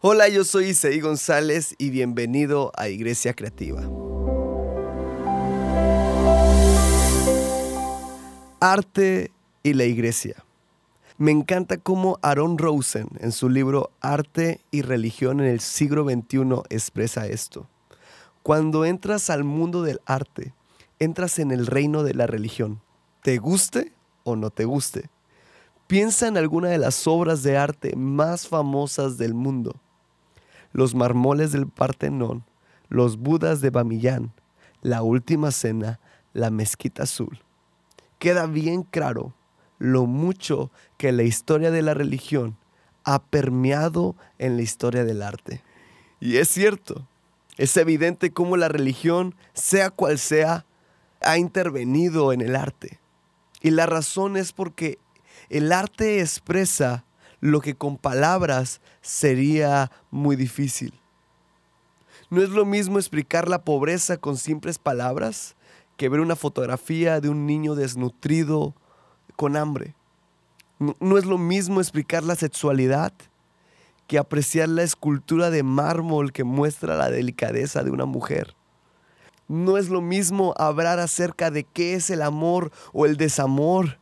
Hola, yo soy Isaí González y bienvenido a Iglesia Creativa. Arte y la Iglesia. Me encanta cómo Aaron Rosen en su libro Arte y Religión en el siglo XXI expresa esto. Cuando entras al mundo del arte, entras en el reino de la religión. ¿Te guste o no te guste? Piensa en alguna de las obras de arte más famosas del mundo los marmoles del Partenón, los Budas de Bamillán, la Última Cena, la Mezquita Azul. Queda bien claro lo mucho que la historia de la religión ha permeado en la historia del arte. Y es cierto, es evidente cómo la religión, sea cual sea, ha intervenido en el arte. Y la razón es porque el arte expresa lo que con palabras sería muy difícil. No es lo mismo explicar la pobreza con simples palabras que ver una fotografía de un niño desnutrido con hambre. No, es lo mismo explicar la sexualidad que apreciar la escultura de mármol que muestra la delicadeza de una mujer. No es lo mismo hablar acerca de qué es el amor o el desamor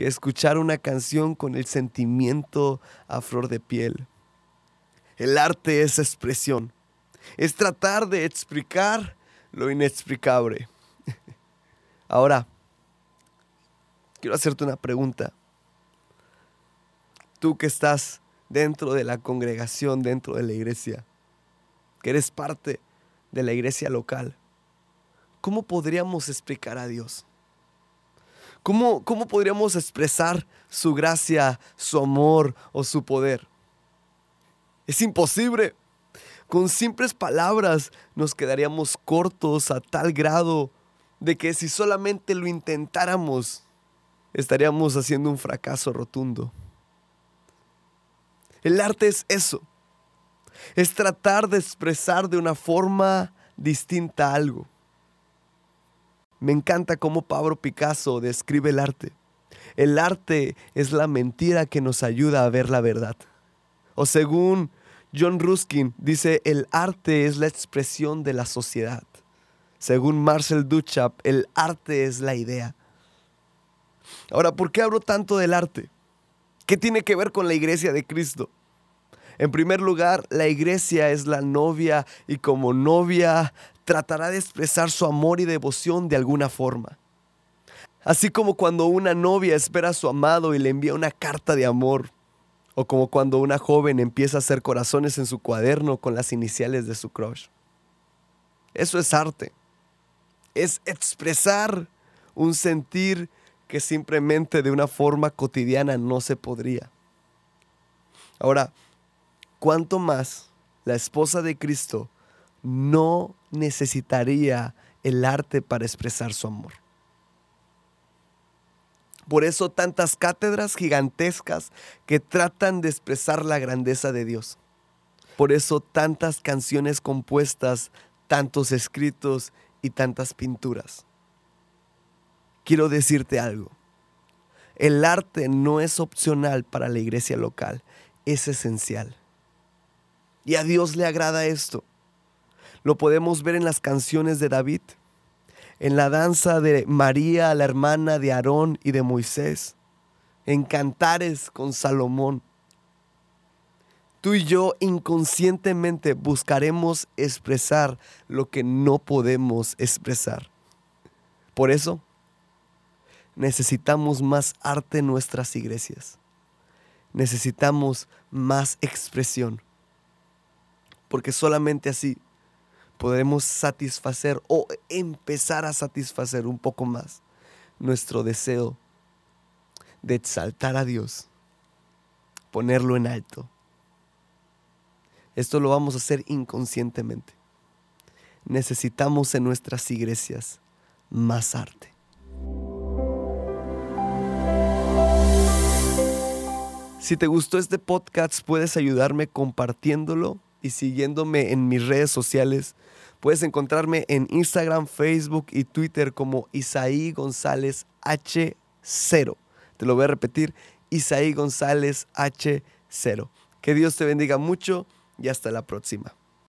que escuchar una canción con el sentimiento a flor de piel. El arte es expresión, es tratar de explicar lo inexplicable. Ahora, quiero hacerte una pregunta. Tú que estás dentro de la congregación, dentro de la iglesia, que eres parte de la iglesia local, ¿cómo podríamos explicar a Dios? ¿Cómo, podríamos expresar su gracia, su amor o su poder? Es imposible. Con simples palabras nos quedaríamos cortos a tal grado de que si solamente lo intentáramos, estaríamos haciendo un fracaso rotundo. El arte es eso. Es tratar de expresar de una forma distinta algo. Me encanta cómo Pablo Picasso describe el arte. El arte es la mentira que nos ayuda a ver la verdad. O según John Ruskin, dice, el arte es la expresión de la sociedad. Según Marcel Duchamp, el arte es la idea. Ahora, ¿por qué hablo tanto del arte? ¿Qué tiene que ver con la iglesia de Cristo? En primer lugar, la iglesia es la novia y como novia tratará de expresar su amor y devoción de alguna forma. Así como cuando una novia espera a su amado y le envía una carta de amor, o como cuando una joven empieza a hacer corazones en su cuaderno con las iniciales de su crush. Eso es arte. Es expresar un sentir que simplemente de una forma cotidiana no se podría. Ahora, ¿cuánto más la esposa de Cristo no necesitaría el arte para expresar su amor. Por eso tantas cátedras gigantescas que tratan de expresar la grandeza de Dios. Por eso tantas canciones compuestas, tantos escritos y tantas pinturas. Quiero decirte algo. El arte no es opcional para la iglesia local, es esencial. Y a Dios le agrada esto. Lo podemos ver en las canciones de David, en la danza de María, la hermana de Aarón y de Moisés, en cantares con Salomón. Tú y yo inconscientemente buscaremos expresar lo que no podemos expresar. Por eso, necesitamos más arte en nuestras iglesias. Necesitamos más expresión. Porque solamente así podemos satisfacer o empezar a satisfacer un poco más nuestro deseo de exaltar a Dios, ponerlo en alto. Esto lo vamos a hacer inconscientemente. Necesitamos en nuestras iglesias más arte. Si te gustó este podcast, puedes ayudarme compartiéndolo y siguiéndome en mis redes sociales. Puedes encontrarme en Instagram, Facebook y Twitter como Isaí González H0. Te lo voy a repetir, Isaí González H0. Que Dios te bendiga mucho y hasta la próxima.